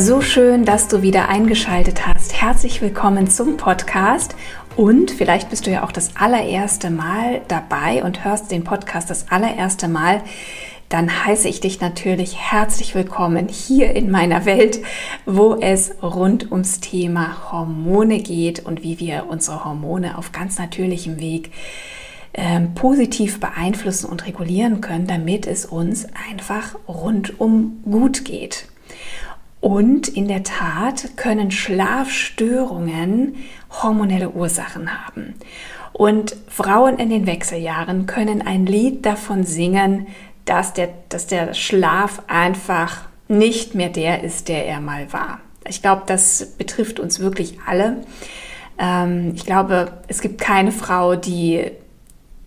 So schön, dass du wieder eingeschaltet hast. Herzlich willkommen zum Podcast. Und vielleicht bist du ja auch das allererste Mal dabei und hörst den Podcast das allererste Mal. Dann heiße ich dich natürlich herzlich willkommen hier in meiner Welt, wo es rund ums Thema Hormone geht und wie wir unsere Hormone auf ganz natürlichem Weg ähm, positiv beeinflussen und regulieren können, damit es uns einfach rundum gut geht. Und in der Tat können Schlafstörungen hormonelle Ursachen haben. Und Frauen in den Wechseljahren können ein Lied davon singen, dass der, dass der Schlaf einfach nicht mehr der ist, der er mal war. Ich glaube, das betrifft uns wirklich alle. Ähm, ich glaube, es gibt keine Frau, die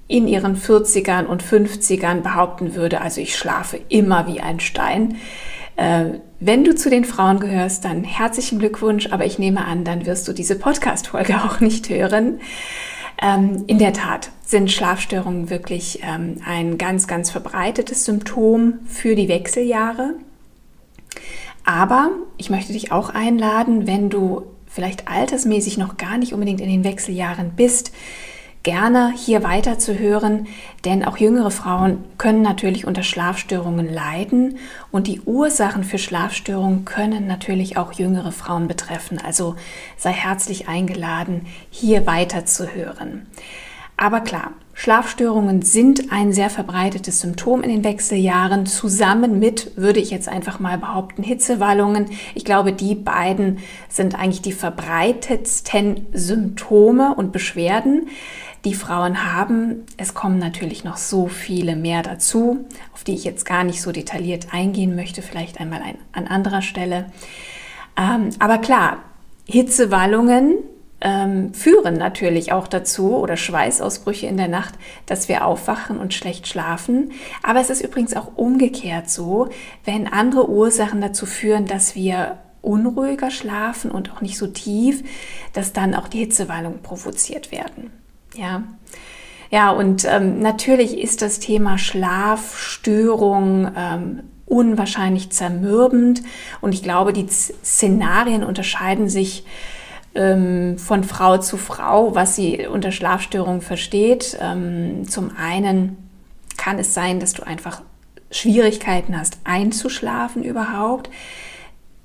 in ihren 40ern und 50ern behaupten würde, also ich schlafe immer wie ein Stein. Wenn du zu den Frauen gehörst, dann herzlichen Glückwunsch, aber ich nehme an, dann wirst du diese Podcast-Folge auch nicht hören. Ähm, in der Tat sind Schlafstörungen wirklich ähm, ein ganz, ganz verbreitetes Symptom für die Wechseljahre. Aber ich möchte dich auch einladen, wenn du vielleicht altersmäßig noch gar nicht unbedingt in den Wechseljahren bist, gerne hier weiter zu hören, denn auch jüngere Frauen können natürlich unter Schlafstörungen leiden und die Ursachen für Schlafstörungen können natürlich auch jüngere Frauen betreffen. Also sei herzlich eingeladen, hier weiter zu hören. Aber klar, Schlafstörungen sind ein sehr verbreitetes Symptom in den Wechseljahren, zusammen mit, würde ich jetzt einfach mal behaupten, Hitzewallungen. Ich glaube, die beiden sind eigentlich die verbreitetsten Symptome und Beschwerden die Frauen haben. Es kommen natürlich noch so viele mehr dazu, auf die ich jetzt gar nicht so detailliert eingehen möchte, vielleicht einmal ein, an anderer Stelle. Ähm, aber klar, Hitzewallungen ähm, führen natürlich auch dazu oder Schweißausbrüche in der Nacht, dass wir aufwachen und schlecht schlafen. Aber es ist übrigens auch umgekehrt so, wenn andere Ursachen dazu führen, dass wir unruhiger schlafen und auch nicht so tief, dass dann auch die Hitzewallungen provoziert werden. Ja. Ja, und ähm, natürlich ist das Thema Schlafstörung ähm, unwahrscheinlich zermürbend. Und ich glaube, die Szenarien unterscheiden sich ähm, von Frau zu Frau, was sie unter Schlafstörung versteht. Ähm, zum einen kann es sein, dass du einfach Schwierigkeiten hast, einzuschlafen überhaupt.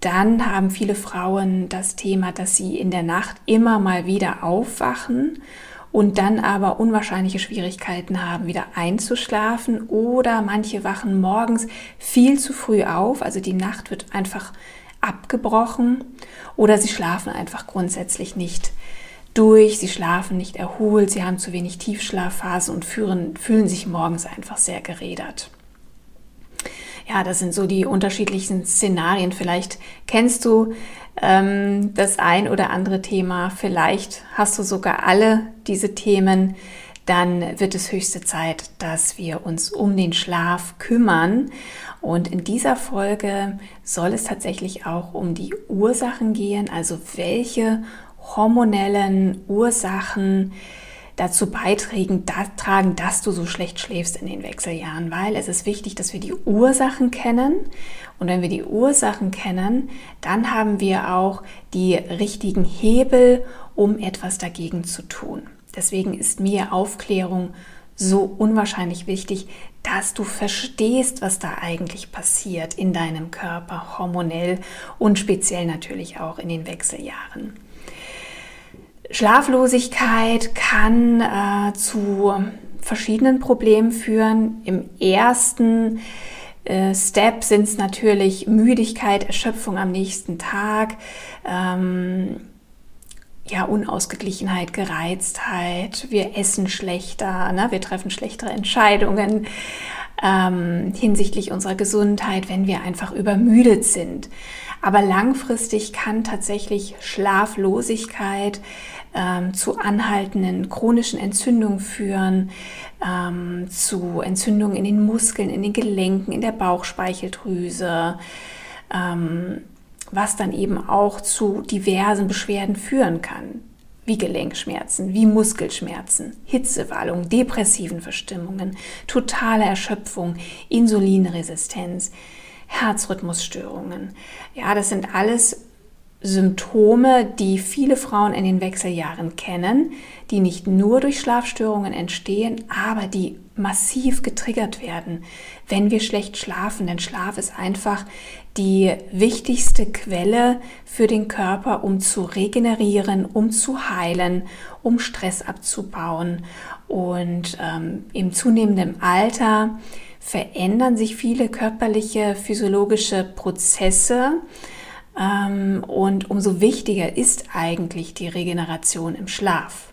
Dann haben viele Frauen das Thema, dass sie in der Nacht immer mal wieder aufwachen und dann aber unwahrscheinliche Schwierigkeiten haben, wieder einzuschlafen oder manche wachen morgens viel zu früh auf, also die Nacht wird einfach abgebrochen oder sie schlafen einfach grundsätzlich nicht durch, sie schlafen nicht erholt, sie haben zu wenig Tiefschlafphasen und fühlen, fühlen sich morgens einfach sehr gerädert. Ja, das sind so die unterschiedlichen Szenarien. Vielleicht kennst du ähm, das ein oder andere Thema. Vielleicht hast du sogar alle diese Themen. Dann wird es höchste Zeit, dass wir uns um den Schlaf kümmern. Und in dieser Folge soll es tatsächlich auch um die Ursachen gehen, also welche hormonellen Ursachen dazu beitragen, dass du so schlecht schläfst in den Wechseljahren, weil es ist wichtig, dass wir die Ursachen kennen. Und wenn wir die Ursachen kennen, dann haben wir auch die richtigen Hebel, um etwas dagegen zu tun. Deswegen ist mir Aufklärung so unwahrscheinlich wichtig, dass du verstehst, was da eigentlich passiert in deinem Körper hormonell und speziell natürlich auch in den Wechseljahren. Schlaflosigkeit kann äh, zu verschiedenen Problemen führen. Im ersten äh, Step sind es natürlich Müdigkeit, Erschöpfung am nächsten Tag, ähm, ja, Unausgeglichenheit, Gereiztheit, wir essen schlechter, ne? wir treffen schlechtere Entscheidungen. ähm, hinsichtlich unserer Gesundheit, wenn wir einfach übermüdet sind. Aber langfristig kann tatsächlich Schlaflosigkeit ähm, zu anhaltenden chronischen Entzündungen führen, ähm, zu Entzündungen in den Muskeln, in den Gelenken, in der Bauchspeicheldrüse, ähm, was dann eben auch zu diversen Beschwerden führen kann wie Gelenkschmerzen, wie Muskelschmerzen, Hitzewallung, depressiven Verstimmungen, totale Erschöpfung, Insulinresistenz, Herzrhythmusstörungen. Ja, das sind alles Symptome, die viele Frauen in den Wechseljahren kennen, die nicht nur durch Schlafstörungen entstehen, aber die massiv getriggert werden, wenn wir schlecht schlafen. Denn Schlaf ist einfach die wichtigste Quelle für den Körper, um zu regenerieren, um zu heilen, um Stress abzubauen. Und ähm, im zunehmenden Alter verändern sich viele körperliche, physiologische Prozesse. Ähm, und umso wichtiger ist eigentlich die Regeneration im Schlaf.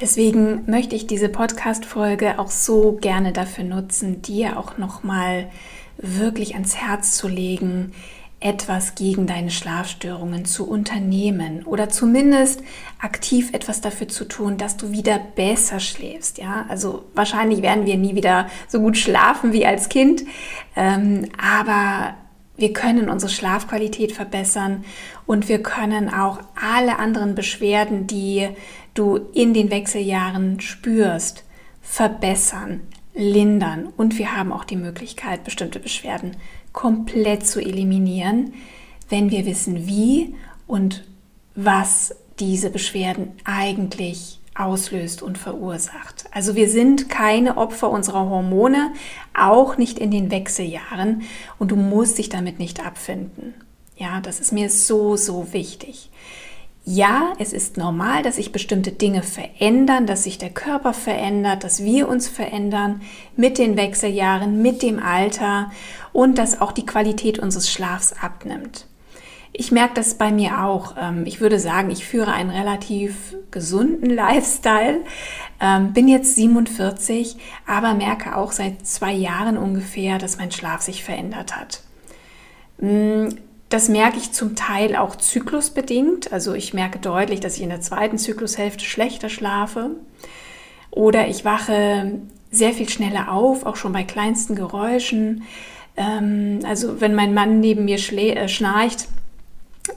Deswegen möchte ich diese Podcast-Folge auch so gerne dafür nutzen, dir auch nochmal wirklich ans Herz zu legen, etwas gegen deine Schlafstörungen zu unternehmen oder zumindest aktiv etwas dafür zu tun, dass du wieder besser schläfst. Ja, also wahrscheinlich werden wir nie wieder so gut schlafen wie als Kind, ähm, aber wir können unsere Schlafqualität verbessern und wir können auch alle anderen Beschwerden, die du in den Wechseljahren spürst, verbessern, lindern. Und wir haben auch die Möglichkeit, bestimmte Beschwerden komplett zu eliminieren, wenn wir wissen, wie und was diese Beschwerden eigentlich auslöst und verursacht. Also wir sind keine Opfer unserer Hormone, auch nicht in den Wechseljahren und du musst dich damit nicht abfinden. Ja, das ist mir so, so wichtig. Ja, es ist normal, dass sich bestimmte Dinge verändern, dass sich der Körper verändert, dass wir uns verändern mit den Wechseljahren, mit dem Alter und dass auch die Qualität unseres Schlafs abnimmt. Ich merke das bei mir auch. Ähm, ich würde sagen, ich führe einen relativ gesunden Lifestyle, ähm, bin jetzt 47, aber merke auch seit zwei Jahren ungefähr, dass mein Schlaf sich verändert hat. Mm, das merke ich zum Teil auch zyklusbedingt. Also ich merke deutlich, dass ich in der zweiten Zyklushälfte schlechter schlafe. Oder ich wache sehr viel schneller auf, auch schon bei kleinsten Geräuschen. Ähm, also wenn mein Mann neben mir äh, schnarcht,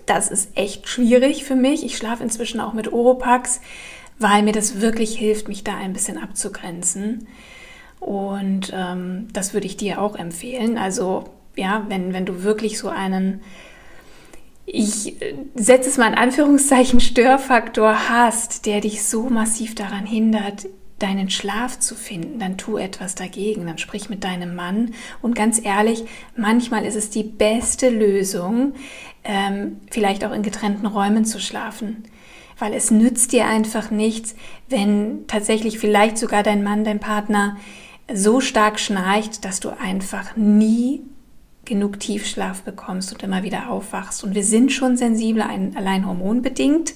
das ist echt schwierig für mich. Ich schlafe inzwischen auch mit Oropax, weil mir das wirklich hilft, mich da ein bisschen abzugrenzen. Und ähm, das würde ich dir auch empfehlen. Also ja, wenn, wenn du wirklich so einen, ich setze es mal in Anführungszeichen, Störfaktor hast, der dich so massiv daran hindert, deinen Schlaf zu finden, dann tu etwas dagegen, dann sprich mit deinem Mann. Und ganz ehrlich, manchmal ist es die beste Lösung, ähm, vielleicht auch in getrennten Räumen zu schlafen. Weil es nützt dir einfach nichts, wenn tatsächlich vielleicht sogar dein Mann, dein Partner so stark schnarcht, dass du einfach nie genug Tiefschlaf bekommst und immer wieder aufwachst. Und wir sind schon sensibel, allein hormonbedingt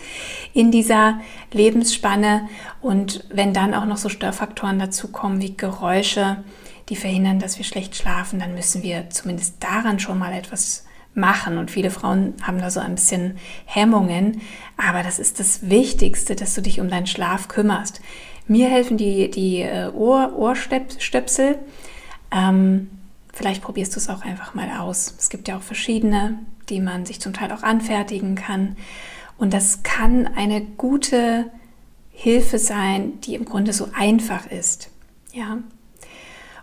in dieser Lebensspanne. Und wenn dann auch noch so Störfaktoren dazukommen wie Geräusche, die verhindern, dass wir schlecht schlafen, dann müssen wir zumindest daran schon mal etwas machen. Und viele Frauen haben da so ein bisschen Hemmungen. Aber das ist das Wichtigste, dass du dich um deinen Schlaf kümmerst. Mir helfen die, die äh, Ohr, Ohrstöpsel. Ähm, Vielleicht probierst du es auch einfach mal aus. Es gibt ja auch verschiedene, die man sich zum Teil auch anfertigen kann. Und das kann eine gute Hilfe sein, die im Grunde so einfach ist. Ja.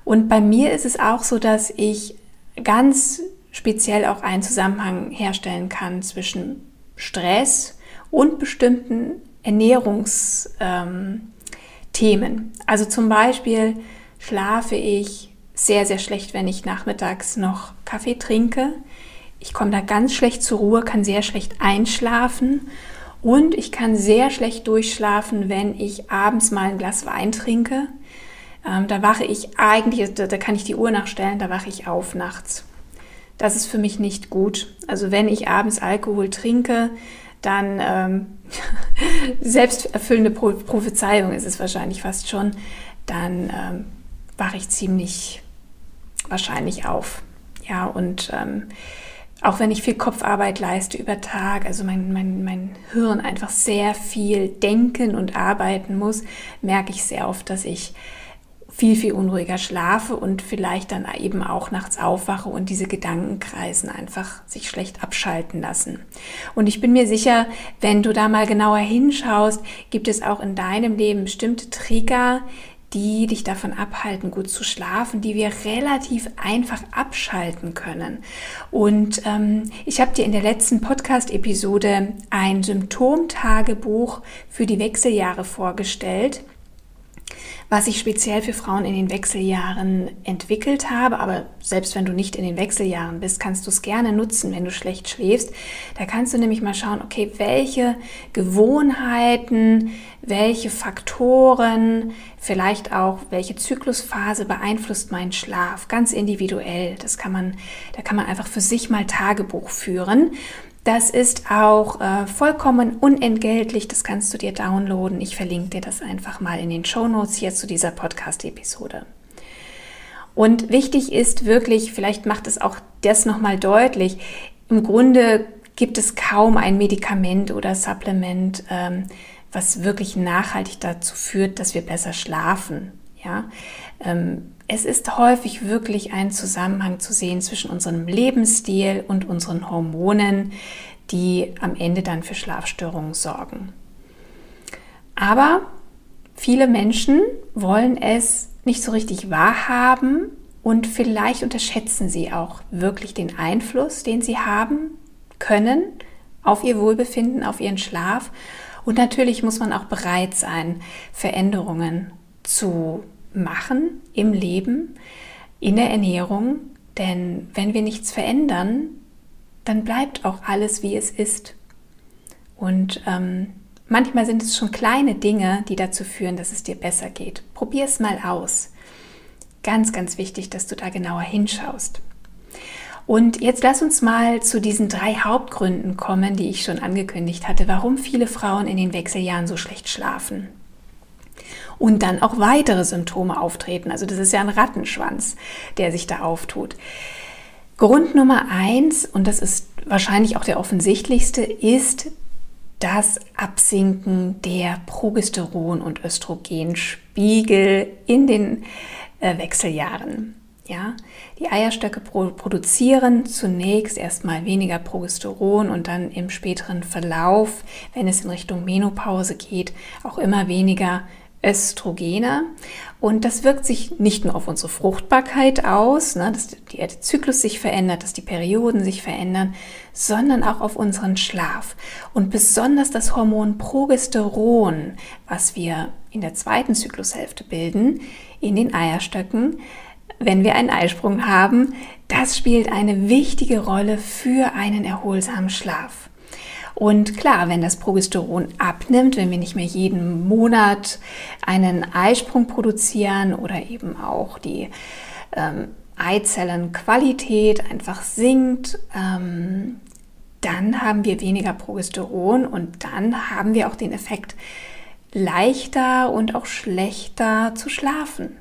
Und bei mir ist es auch so, dass ich ganz speziell auch einen Zusammenhang herstellen kann zwischen Stress und bestimmten Ernährungsthemen. Ähm, also zum Beispiel schlafe ich sehr, sehr schlecht, wenn ich nachmittags noch Kaffee trinke. Ich komme da ganz schlecht zur Ruhe, kann sehr schlecht einschlafen und ich kann sehr schlecht durchschlafen, wenn ich abends mal ein Glas Wein trinke. Ähm, da wache ich eigentlich, da, da kann ich die Uhr nachstellen, da wache ich auf nachts. Das ist für mich nicht gut. Also wenn ich abends Alkohol trinke, dann ähm, selbsterfüllende Prophezeiung ist es wahrscheinlich fast schon, dann ähm, wache ich ziemlich wahrscheinlich auf. Ja, und ähm, auch wenn ich viel Kopfarbeit leiste über Tag, also mein, mein, mein Hirn einfach sehr viel denken und arbeiten muss, merke ich sehr oft, dass ich viel, viel unruhiger schlafe und vielleicht dann eben auch nachts aufwache und diese Gedankenkreisen einfach sich schlecht abschalten lassen. Und ich bin mir sicher, wenn du da mal genauer hinschaust, gibt es auch in deinem Leben bestimmte Trigger, die dich davon abhalten, gut zu schlafen, die wir relativ einfach abschalten können. Und ähm, ich habe dir in der letzten Podcast-Episode ein Symptomtagebuch für die Wechseljahre vorgestellt was ich speziell für Frauen in den Wechseljahren entwickelt habe. Aber selbst wenn du nicht in den Wechseljahren bist, kannst du es gerne nutzen, wenn du schlecht schläfst. Da kannst du nämlich mal schauen, okay, welche Gewohnheiten, welche Faktoren, vielleicht auch welche Zyklusphase beeinflusst meinen Schlaf, ganz individuell. Das kann man, da kann man einfach für sich mal Tagebuch führen. Das ist auch äh, vollkommen unentgeltlich. Das kannst du dir downloaden. Ich verlinke dir das einfach mal in den Show Notes hier zu dieser Podcast-Episode. Und wichtig ist wirklich, vielleicht macht es auch das nochmal deutlich, im Grunde gibt es kaum ein Medikament oder Supplement, ähm, was wirklich nachhaltig dazu führt, dass wir besser schlafen. Ja, ähm, es ist häufig wirklich ein Zusammenhang zu sehen zwischen unserem Lebensstil und unseren Hormonen, die am Ende dann für Schlafstörungen sorgen. Aber viele Menschen wollen es nicht so richtig wahrhaben und vielleicht unterschätzen sie auch wirklich den Einfluss, den sie haben können auf ihr Wohlbefinden, auf ihren Schlaf. Und natürlich muss man auch bereit sein, Veränderungen zu machen im Leben, in der Ernährung. Denn wenn wir nichts verändern, dann bleibt auch alles, wie es ist. Und ähm, manchmal sind es schon kleine Dinge, die dazu führen, dass es dir besser geht. Probier es mal aus. Ganz, ganz wichtig, dass du da genauer hinschaust. Und jetzt lass uns mal zu diesen drei Hauptgründen kommen, die ich schon angekündigt hatte, warum viele Frauen in den Wechseljahren so schlecht schlafen und dann auch weitere Symptome auftreten. Also das ist ja ein Rattenschwanz, der sich da auftut. Grund Nummer eins, und das ist wahrscheinlich auch der offensichtlichste, ist das Absinken der Progesteron- und Östrogenspiegel in den äh, Wechseljahren. Ja, die Eierstöcke produzieren zunächst erstmal weniger Progesteron und dann im späteren Verlauf, wenn es in Richtung Menopause geht, auch immer weniger Östrogene. Und das wirkt sich nicht nur auf unsere Fruchtbarkeit aus, ne, dass der Zyklus sich verändert, dass die Perioden sich verändern, sondern auch auf unseren Schlaf. Und besonders das Hormon Progesteron, was wir in der zweiten Zyklushälfte bilden, in den Eierstöcken, wenn wir einen Eisprung haben, das spielt eine wichtige Rolle für einen erholsamen Schlaf. Und klar, wenn das Progesteron abnimmt, wenn wir nicht mehr jeden Monat einen Eisprung produzieren oder eben auch die ähm, Eizellenqualität einfach sinkt, ähm, dann haben wir weniger Progesteron und dann haben wir auch den Effekt, leichter und auch schlechter zu schlafen.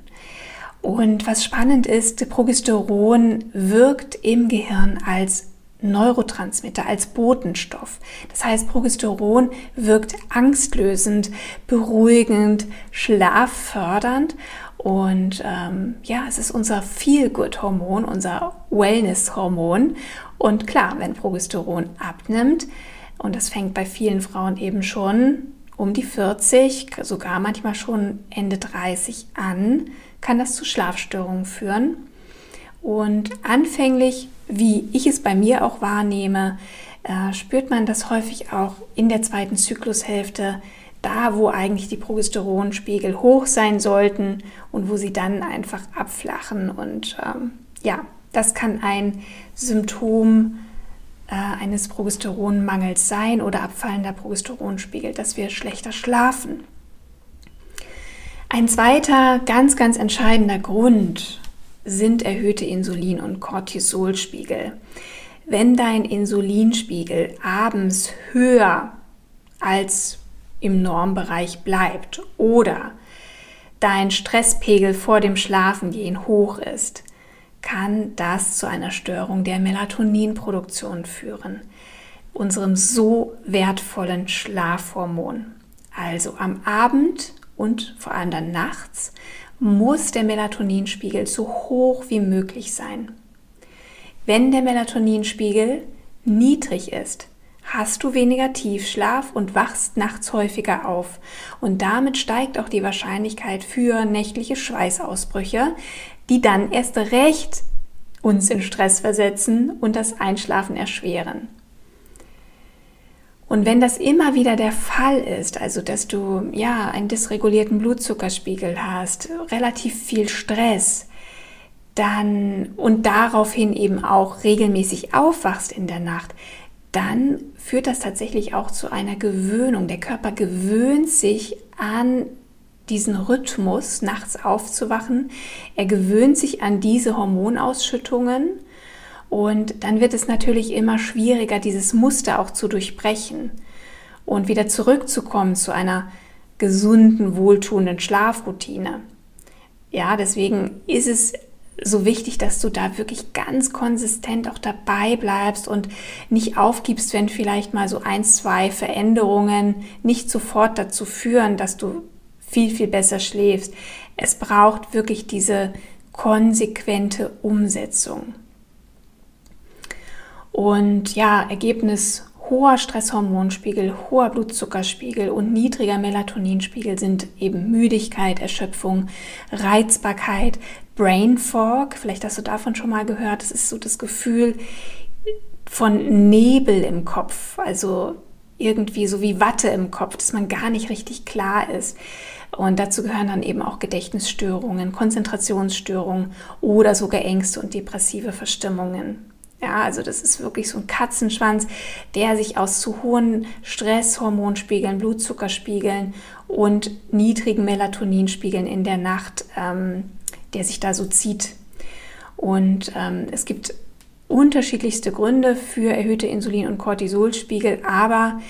Und was spannend ist, Progesteron wirkt im Gehirn als Neurotransmitter, als Botenstoff. Das heißt, Progesteron wirkt angstlösend, beruhigend, schlaffördernd und ähm, ja, es ist unser Feel-Good-Hormon, unser Wellness-Hormon. Und klar, wenn Progesteron abnimmt, und das fängt bei vielen Frauen eben schon um die 40, sogar manchmal schon Ende 30 an, kann das zu Schlafstörungen führen. Und anfänglich wie ich es bei mir auch wahrnehme, äh, spürt man das häufig auch in der zweiten Zyklushälfte, da wo eigentlich die Progesteronspiegel hoch sein sollten und wo sie dann einfach abflachen. Und ähm, ja, das kann ein Symptom äh, eines Progesteronmangels sein oder abfallender Progesteronspiegel, dass wir schlechter schlafen. Ein zweiter ganz, ganz entscheidender Grund, sind erhöhte Insulin- und Cortisolspiegel. Wenn dein Insulinspiegel abends höher als im Normbereich bleibt oder dein Stresspegel vor dem Schlafengehen hoch ist, kann das zu einer Störung der Melatoninproduktion führen, unserem so wertvollen Schlafhormon. Also am Abend und vor allem dann nachts muss der Melatoninspiegel so hoch wie möglich sein. Wenn der Melatoninspiegel niedrig ist, hast du weniger Tiefschlaf und wachst nachts häufiger auf. Und damit steigt auch die Wahrscheinlichkeit für nächtliche Schweißausbrüche, die dann erst recht uns in Stress versetzen und das Einschlafen erschweren. Und wenn das immer wieder der Fall ist, also dass du ja einen dysregulierten Blutzuckerspiegel hast, relativ viel Stress, dann und daraufhin eben auch regelmäßig aufwachst in der Nacht, dann führt das tatsächlich auch zu einer Gewöhnung. Der Körper gewöhnt sich an diesen Rhythmus, nachts aufzuwachen. Er gewöhnt sich an diese Hormonausschüttungen und dann wird es natürlich immer schwieriger, dieses Muster auch zu durchbrechen und wieder zurückzukommen zu einer gesunden, wohltuenden Schlafroutine. Ja, deswegen ist es so wichtig, dass du da wirklich ganz konsistent auch dabei bleibst und nicht aufgibst, wenn vielleicht mal so ein, zwei Veränderungen nicht sofort dazu führen, dass du viel, viel besser schläfst. Es braucht wirklich diese konsequente Umsetzung. Und ja, Ergebnis hoher Stresshormonspiegel, hoher Blutzuckerspiegel und niedriger Melatoninspiegel sind eben Müdigkeit, Erschöpfung, Reizbarkeit, Brain Fog. Vielleicht hast du davon schon mal gehört. Das ist so das Gefühl von Nebel im Kopf, also irgendwie so wie Watte im Kopf, dass man gar nicht richtig klar ist. Und dazu gehören dann eben auch Gedächtnisstörungen, Konzentrationsstörungen oder sogar Ängste und depressive Verstimmungen. Ja, also das ist wirklich so ein Katzenschwanz, der sich aus zu hohen Stresshormonspiegeln, Blutzuckerspiegeln und niedrigen Melatoninspiegeln in der Nacht, ähm, der sich da so zieht. Und ähm, es gibt unterschiedlichste Gründe für erhöhte Insulin- und Cortisolspiegel, aber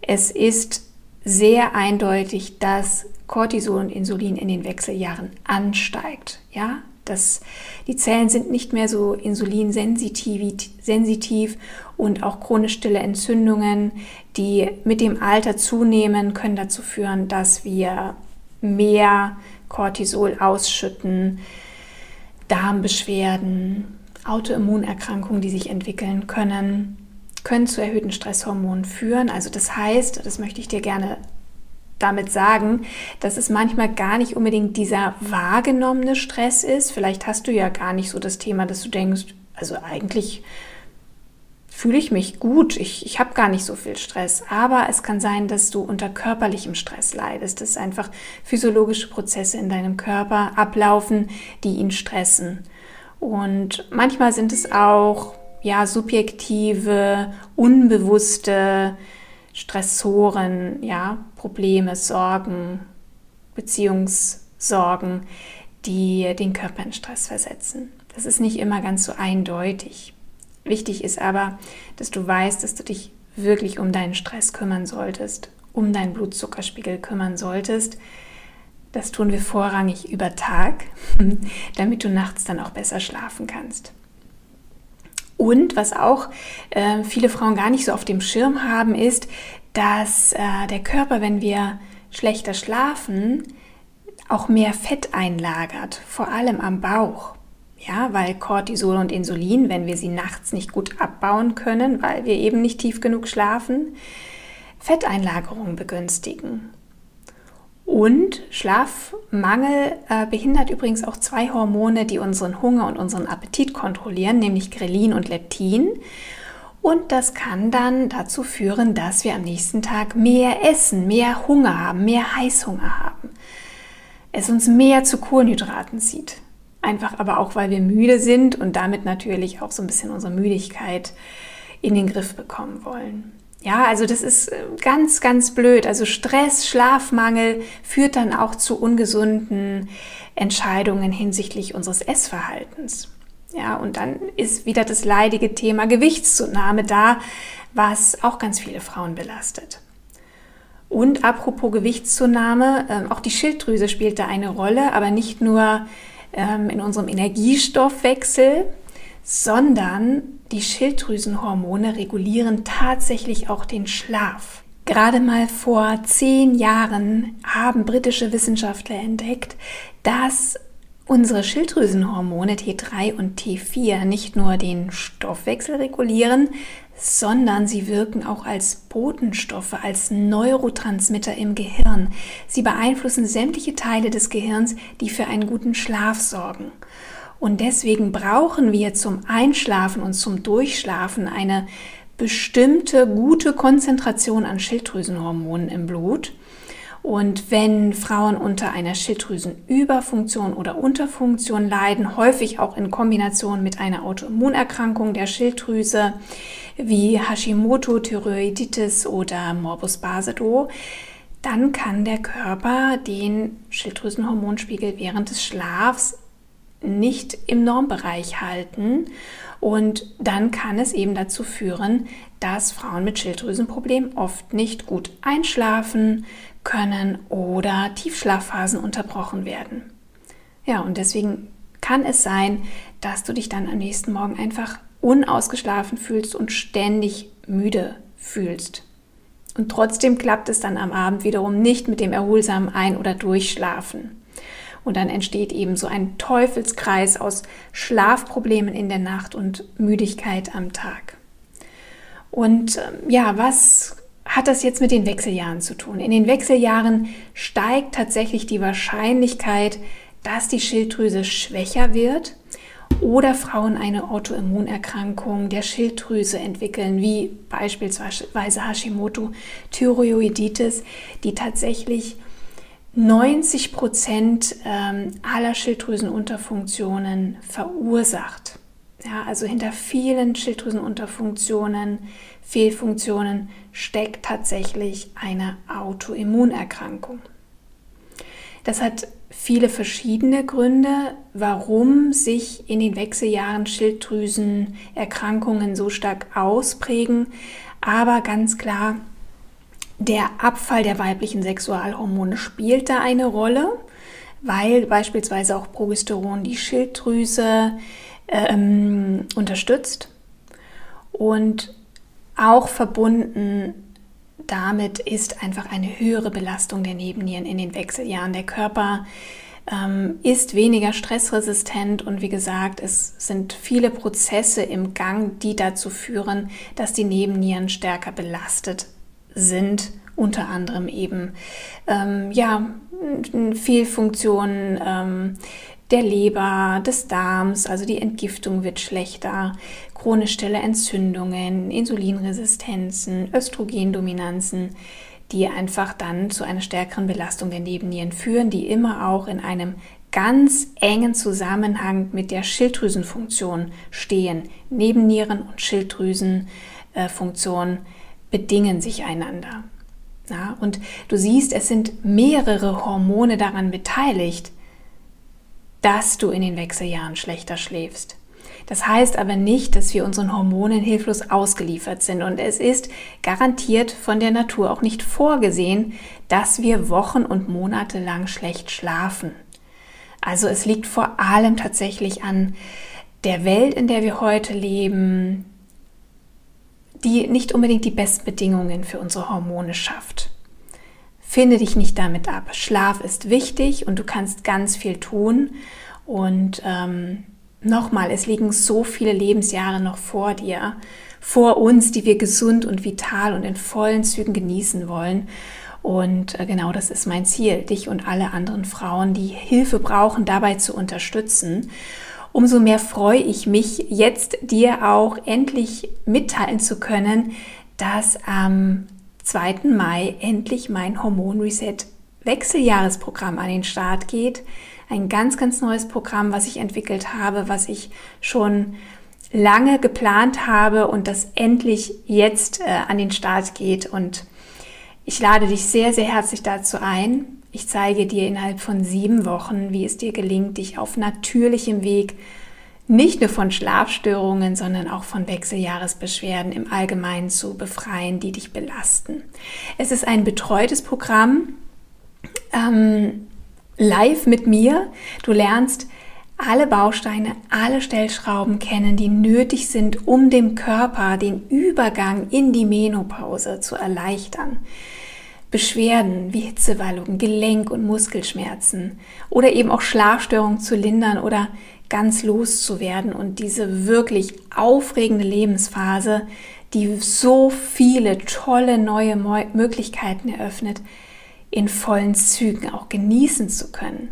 es ist sehr eindeutig, dass Cortisol und Insulin in den Wechseljahren ansteigt. Ja, das, die Zellen sind nicht mehr so insulinsensitiv und auch chronisch stille Entzündungen, die mit dem Alter zunehmen, können dazu führen, dass wir mehr Cortisol ausschütten, Darmbeschwerden, Autoimmunerkrankungen, die sich entwickeln können, können zu erhöhten Stresshormonen führen. Also das heißt, das möchte ich dir gerne damit sagen, dass es manchmal gar nicht unbedingt dieser wahrgenommene Stress ist. Vielleicht hast du ja gar nicht so das Thema, dass du denkst, also eigentlich fühle ich mich gut, ich, ich habe gar nicht so viel Stress. Aber es kann sein, dass du unter körperlichem Stress leidest, dass einfach physiologische Prozesse in deinem Körper ablaufen, die ihn stressen. Und manchmal sind es auch ja subjektive, unbewusste Stressoren, ja, Probleme, Sorgen, Beziehungssorgen, die den Körper in Stress versetzen. Das ist nicht immer ganz so eindeutig. Wichtig ist aber, dass du weißt, dass du dich wirklich um deinen Stress kümmern solltest, um deinen Blutzuckerspiegel kümmern solltest. Das tun wir vorrangig über Tag, damit du nachts dann auch besser schlafen kannst. Und was auch äh, viele Frauen gar nicht so auf dem Schirm haben, ist, dass äh, der Körper, wenn wir schlechter schlafen, auch mehr Fett einlagert, vor allem am Bauch. Ja, weil Cortisol und Insulin, wenn wir sie nachts nicht gut abbauen können, weil wir eben nicht tief genug schlafen, Fetteinlagerungen begünstigen. Und Schlafmangel äh, behindert übrigens auch zwei Hormone, die unseren Hunger und unseren Appetit kontrollieren, nämlich Grelin und Leptin. Und das kann dann dazu führen, dass wir am nächsten Tag mehr essen, mehr Hunger haben, mehr Heißhunger haben. Es uns mehr zu Kohlenhydraten zieht. Einfach aber auch, weil wir müde sind und damit natürlich auch so ein bisschen unsere Müdigkeit in den Griff bekommen wollen. Ja, also das ist äh, ganz, ganz blöd. Also Stress, Schlafmangel führt dann auch zu ungesunden Entscheidungen hinsichtlich unseres Essverhaltens. Ja, und dann ist wieder das leidige Thema Gewichtszunahme da, was auch ganz viele Frauen belastet. Und apropos Gewichtszunahme, ähm, auch die Schilddrüse spielt da eine Rolle, aber nicht nur ähm, in unserem Energiestoffwechsel, sondern die Schilddrüsenhormone regulieren tatsächlich auch den Schlaf. Gerade mal vor zehn Jahren haben britische Wissenschaftler entdeckt, dass unsere Schilddrüsenhormone T3 und T4 nicht nur den Stoffwechsel regulieren, sondern sie wirken auch als Botenstoffe, als Neurotransmitter im Gehirn. Sie beeinflussen sämtliche Teile des Gehirns, die für einen guten Schlaf sorgen. Und deswegen brauchen wir zum Einschlafen und zum Durchschlafen eine bestimmte gute Konzentration an Schilddrüsenhormonen im Blut. Und wenn Frauen unter einer Schilddrüsenüberfunktion oder Unterfunktion leiden, häufig auch in Kombination mit einer Autoimmunerkrankung der Schilddrüse wie Hashimoto, Thyroiditis oder Morbus Basedow, dann kann der Körper den Schilddrüsenhormonspiegel während des Schlafs nicht im Normbereich halten. Und dann kann es eben dazu führen, dass Frauen mit Schilddrüsenproblemen oft nicht gut einschlafen können oder Tiefschlafphasen unterbrochen werden. Ja, und deswegen kann es sein, dass du dich dann am nächsten Morgen einfach unausgeschlafen fühlst und ständig müde fühlst. Und trotzdem klappt es dann am Abend wiederum nicht mit dem erholsamen Ein- oder Durchschlafen. Und dann entsteht eben so ein Teufelskreis aus Schlafproblemen in der Nacht und Müdigkeit am Tag. Und ähm, ja, was hat das jetzt mit den Wechseljahren zu tun? In den Wechseljahren steigt tatsächlich die Wahrscheinlichkeit, dass die Schilddrüse schwächer wird oder Frauen eine Autoimmunerkrankung der Schilddrüse entwickeln, wie beispielsweise Hashimoto Thyroiditis, die tatsächlich 90 Prozent ähm, aller Schilddrüsenunterfunktionen verursacht. Ja, also hinter vielen Schilddrüsenunterfunktionen, Fehlfunktionen steckt tatsächlich eine Autoimmunerkrankung. Das hat viele verschiedene Gründe, warum sich in den Wechseljahren Schilddrüsenerkrankungen so stark ausprägen. Aber ganz klar, der Abfall der weiblichen Sexualhormone spielt da eine Rolle, weil beispielsweise auch Progesteron die Schilddrüse ähm, unterstützt und auch verbunden damit ist einfach eine höhere Belastung der Nebennieren in den Wechseljahren. Der Körper ähm, ist weniger stressresistent und wie gesagt, es sind viele Prozesse im Gang, die dazu führen, dass die Nebennieren stärker belastet sind, unter anderem eben ähm, ja, Fehlfunktionen ähm, der Leber, des Darms, also die Entgiftung wird schlechter, chronisch stille Entzündungen, Insulinresistenzen, Östrogendominanzen, die einfach dann zu einer stärkeren Belastung der Nebennieren führen, die immer auch in einem ganz engen Zusammenhang mit der Schilddrüsenfunktion stehen. Nebennieren und Schilddrüsenfunktion bedingen sich einander. Ja, und du siehst, es sind mehrere Hormone daran beteiligt, dass du in den Wechseljahren schlechter schläfst. Das heißt aber nicht, dass wir unseren Hormonen hilflos ausgeliefert sind und es ist garantiert von der Natur auch nicht vorgesehen, dass wir Wochen und Monate lang schlecht schlafen. Also es liegt vor allem tatsächlich an der Welt, in der wir heute leben, die nicht unbedingt die besten Bedingungen für unsere Hormone schafft. Finde dich nicht damit ab. Schlaf ist wichtig und du kannst ganz viel tun. Und ähm, nochmal, es liegen so viele Lebensjahre noch vor dir, vor uns, die wir gesund und vital und in vollen Zügen genießen wollen. Und äh, genau das ist mein Ziel, dich und alle anderen Frauen, die Hilfe brauchen, dabei zu unterstützen. Umso mehr freue ich mich, jetzt dir auch endlich mitteilen zu können, dass am 2. Mai endlich mein Hormon Reset Wechseljahresprogramm an den Start geht. Ein ganz, ganz neues Programm, was ich entwickelt habe, was ich schon lange geplant habe und das endlich jetzt äh, an den Start geht. Und ich lade dich sehr, sehr herzlich dazu ein. Ich zeige dir innerhalb von sieben Wochen, wie es dir gelingt, dich auf natürlichem Weg nicht nur von Schlafstörungen, sondern auch von Wechseljahresbeschwerden im Allgemeinen zu befreien, die dich belasten. Es ist ein betreutes Programm, ähm, live mit mir. Du lernst alle Bausteine, alle Stellschrauben kennen, die nötig sind, um dem Körper den Übergang in die Menopause zu erleichtern. Beschwerden wie Hitzewallungen, Gelenk- und Muskelschmerzen oder eben auch Schlafstörungen zu lindern oder ganz loszuwerden und diese wirklich aufregende Lebensphase, die so viele tolle neue Möglichkeiten eröffnet, in vollen Zügen auch genießen zu können.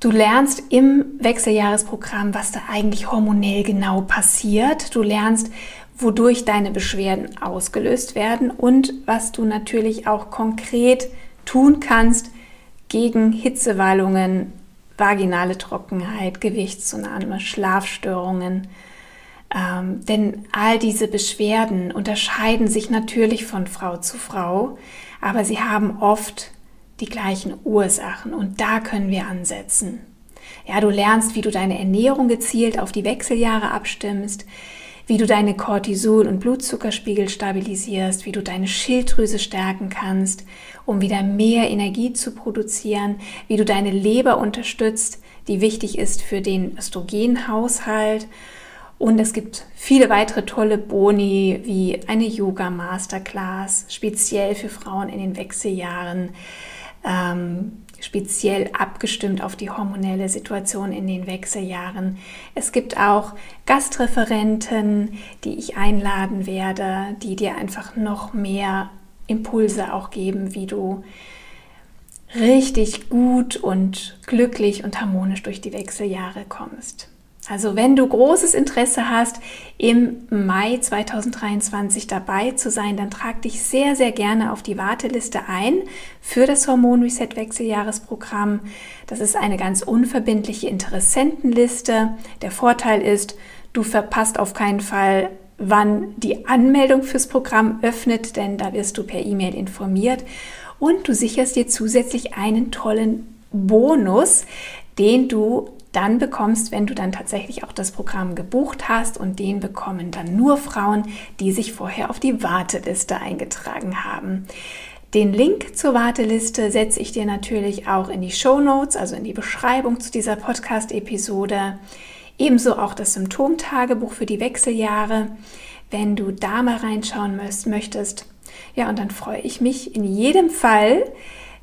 Du lernst im Wechseljahresprogramm, was da eigentlich hormonell genau passiert. Du lernst, wodurch deine Beschwerden ausgelöst werden und was du natürlich auch konkret tun kannst gegen Hitzewallungen, vaginale Trockenheit, Gewichtszunahme, Schlafstörungen. Ähm, denn all diese Beschwerden unterscheiden sich natürlich von Frau zu Frau, aber sie haben oft die gleichen Ursachen und da können wir ansetzen. Ja, du lernst, wie du deine Ernährung gezielt auf die Wechseljahre abstimmst, wie du deine Cortisol- und Blutzuckerspiegel stabilisierst, wie du deine Schilddrüse stärken kannst, um wieder mehr Energie zu produzieren, wie du deine Leber unterstützt, die wichtig ist für den Östrogenhaushalt. Und es gibt viele weitere tolle Boni wie eine Yoga Masterclass, speziell für Frauen in den Wechseljahren, ähm, speziell abgestimmt auf die hormonelle Situation in den Wechseljahren. Es gibt auch Gastreferenten, die ich einladen werde, die dir einfach noch mehr Impulse auch geben, wie du richtig gut und glücklich und harmonisch durch die Wechseljahre kommst. Also wenn du großes Interesse hast, im Mai 2023 dabei zu sein, dann trag dich sehr, sehr gerne auf die Warteliste ein für das Hormon Reset Wechseljahresprogramm. Das ist eine ganz unverbindliche Interessentenliste. Der Vorteil ist, du verpasst auf keinen Fall wann die Anmeldung fürs Programm öffnet, denn da wirst du per E-Mail informiert und du sicherst dir zusätzlich einen tollen Bonus, den du dann bekommst, wenn du dann tatsächlich auch das Programm gebucht hast und den bekommen dann nur Frauen, die sich vorher auf die Warteliste eingetragen haben. Den Link zur Warteliste setze ich dir natürlich auch in die Show Notes, also in die Beschreibung zu dieser Podcast-Episode. Ebenso auch das Symptomtagebuch für die Wechseljahre, wenn du da mal reinschauen möchtest. Ja, und dann freue ich mich in jedem Fall,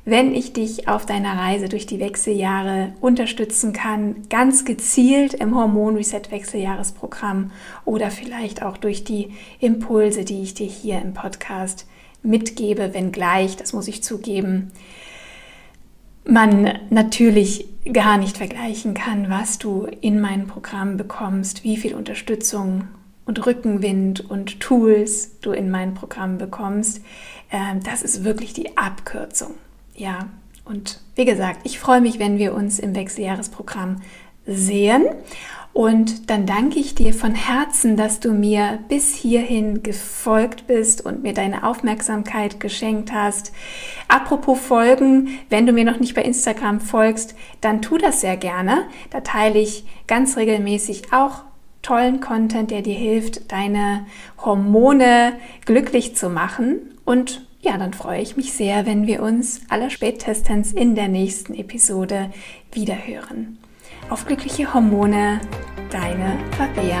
wenn ich dich auf deiner Reise durch die Wechseljahre unterstützen kann, ganz gezielt im Hormon Reset Wechseljahresprogramm oder vielleicht auch durch die Impulse, die ich dir hier im Podcast mitgebe, wenngleich, das muss ich zugeben, man natürlich gar nicht vergleichen kann, was du in meinem Programm bekommst, wie viel Unterstützung und Rückenwind und Tools du in meinem Programm bekommst. Ähm, das ist wirklich die Abkürzung ja, und wie gesagt, ich freue mich, wenn wir uns im Wechseljahresprogramm sehen. Und dann danke ich dir von Herzen, dass du mir bis hierhin gefolgt bist und mir deine Aufmerksamkeit geschenkt hast. Apropos Folgen, wenn du mir noch nicht bei Instagram folgst, dann tu das sehr gerne. Da teile ich ganz regelmäßig auch tollen Content, der dir hilft, deine Hormone glücklich zu machen und ja, dann freue ich mich sehr, wenn wir uns aller spätestens in der nächsten Episode wiederhören. Auf glückliche Hormone, deine Fabia.